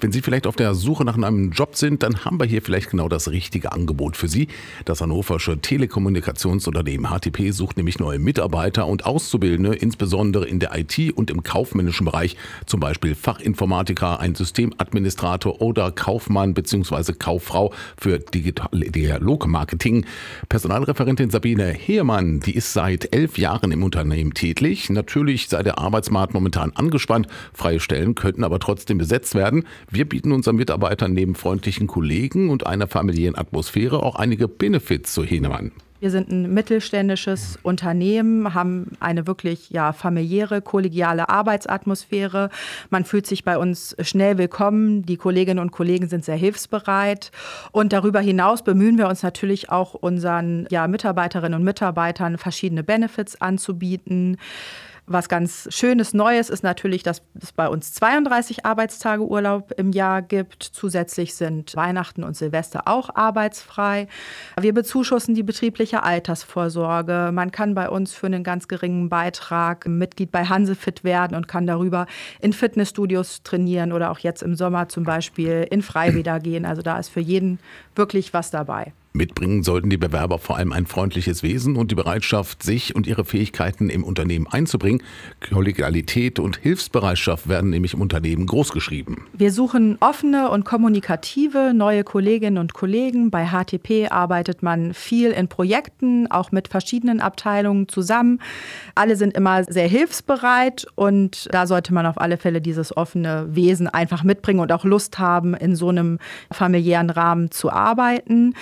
Wenn Sie vielleicht auf der Suche nach einem Job sind, dann haben wir hier vielleicht genau das richtige Angebot für Sie. Das hannoversche Telekommunikationsunternehmen HTP sucht nämlich neue Mitarbeiter und Auszubildende, insbesondere in der IT und im kaufmännischen Bereich, zum Beispiel Fachinformatiker, ein Systemadministrator oder Kaufmann bzw. Kauffrau für digitale Dialogmarketing. Personalreferentin Sabine Heermann, die ist seit elf Jahren im Unternehmen tätig. Natürlich sei der Arbeitsmarkt momentan angespannt. Freie Stellen könnten aber trotzdem besetzt werden. Wir bieten unseren Mitarbeitern neben freundlichen Kollegen und einer familiären Atmosphäre auch einige Benefits zu Henemann. Wir sind ein mittelständisches Unternehmen, haben eine wirklich ja, familiäre, kollegiale Arbeitsatmosphäre. Man fühlt sich bei uns schnell willkommen. Die Kolleginnen und Kollegen sind sehr hilfsbereit. Und darüber hinaus bemühen wir uns natürlich auch unseren ja, Mitarbeiterinnen und Mitarbeitern verschiedene Benefits anzubieten. Was ganz Schönes Neues ist natürlich, dass es bei uns 32 Arbeitstage Urlaub im Jahr gibt. Zusätzlich sind Weihnachten und Silvester auch arbeitsfrei. Wir bezuschussen die betriebliche Altersvorsorge. Man kann bei uns für einen ganz geringen Beitrag Mitglied bei Hansefit werden und kann darüber in Fitnessstudios trainieren oder auch jetzt im Sommer zum Beispiel in Freibäder gehen. Also da ist für jeden wirklich was dabei. Mitbringen sollten die Bewerber vor allem ein freundliches Wesen und die Bereitschaft, sich und ihre Fähigkeiten im Unternehmen einzubringen. Kollegialität und Hilfsbereitschaft werden nämlich im Unternehmen großgeschrieben. Wir suchen offene und kommunikative neue Kolleginnen und Kollegen. Bei HTP arbeitet man viel in Projekten, auch mit verschiedenen Abteilungen zusammen. Alle sind immer sehr hilfsbereit und da sollte man auf alle Fälle dieses offene Wesen einfach mitbringen und auch Lust haben, in so einem familiären Rahmen zu arbeiten.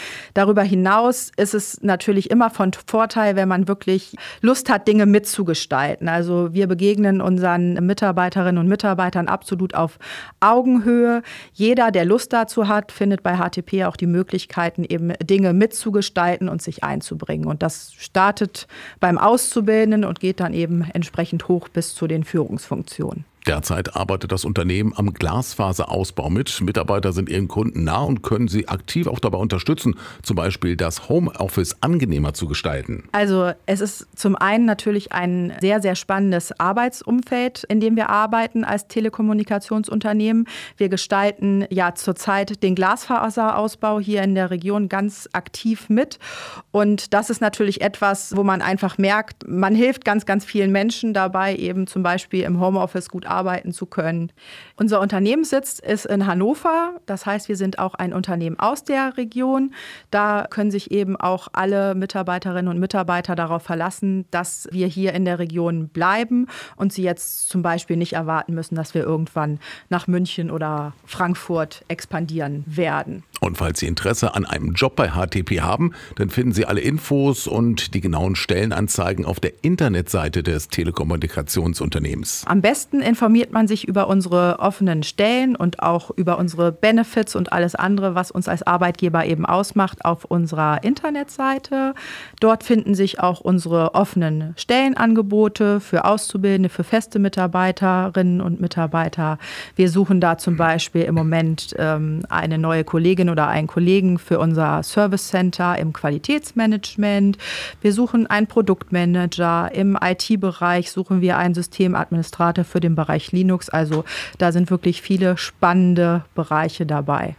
Darüber hinaus ist es natürlich immer von Vorteil, wenn man wirklich Lust hat, Dinge mitzugestalten. Also wir begegnen unseren Mitarbeiterinnen und Mitarbeitern absolut auf Augenhöhe. Jeder, der Lust dazu hat, findet bei HTP auch die Möglichkeiten, eben Dinge mitzugestalten und sich einzubringen. Und das startet beim Auszubildenden und geht dann eben entsprechend hoch bis zu den Führungsfunktionen. Derzeit arbeitet das Unternehmen am Glasfaserausbau mit. Mitarbeiter sind ihren Kunden nah und können sie aktiv auch dabei unterstützen, zum Beispiel das Homeoffice angenehmer zu gestalten. Also es ist zum einen natürlich ein sehr, sehr spannendes Arbeitsumfeld, in dem wir arbeiten als Telekommunikationsunternehmen. Wir gestalten ja zurzeit den Glasfaserausbau hier in der Region ganz aktiv mit. Und das ist natürlich etwas, wo man einfach merkt, man hilft ganz, ganz vielen Menschen dabei, eben zum Beispiel im Homeoffice gut arbeiten arbeiten zu können. Unser Unternehmenssitz ist in Hannover. Das heißt, wir sind auch ein Unternehmen aus der Region. Da können sich eben auch alle Mitarbeiterinnen und Mitarbeiter darauf verlassen, dass wir hier in der Region bleiben und sie jetzt zum Beispiel nicht erwarten müssen, dass wir irgendwann nach München oder Frankfurt expandieren werden. Und falls Sie Interesse an einem Job bei HTP haben, dann finden Sie alle Infos und die genauen Stellenanzeigen auf der Internetseite des Telekommunikationsunternehmens. Am besten informiert man sich über unsere offenen Stellen und auch über unsere Benefits und alles andere, was uns als Arbeitgeber eben ausmacht, auf unserer Internetseite. Dort finden sich auch unsere offenen Stellenangebote für Auszubildende, für feste Mitarbeiterinnen und Mitarbeiter. Wir suchen da zum Beispiel im Moment ähm, eine neue Kollegin Kollegin oder einen Kollegen für unser Service Center im Qualitätsmanagement. Wir suchen einen Produktmanager. Im IT-Bereich suchen wir einen Systemadministrator für den Bereich Linux. Also da sind wirklich viele spannende Bereiche dabei.